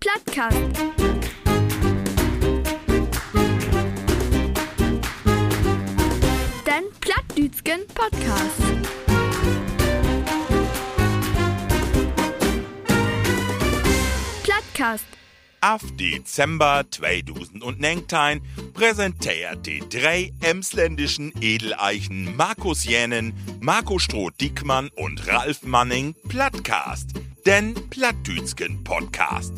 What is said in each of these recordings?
Plattcast. Den Plattdütschen Podcast. Plattcast. Auf Dezember 2019 präsentiert die drei emsländischen Edeleichen Markus Jänen, Marco Stroh-Dickmann und Ralf Manning Plattcast, den Plattdütschen Podcast.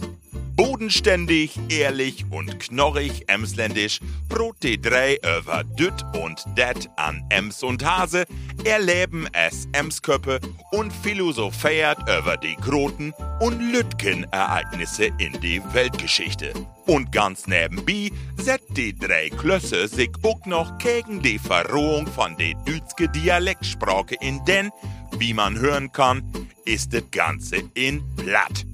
Bodenständig, ehrlich und knorrig emsländisch brot die drei über Düt und Det an Ems und Hase, erleben es Emsköppe und philosophiert über die großen und Lütgen-Ereignisse in die Weltgeschichte. Und ganz nebenbei setzt die drei Klösse sich auch noch gegen die Verrohung von der dütske Dialektsprache in denn, wie man hören kann, ist das Ganze in Platt.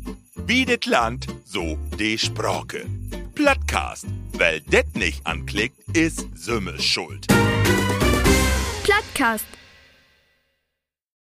Wie das Land, so die Sprache. Plattcast, weil det nicht anklickt, ist Sümme schuld. Plattcast.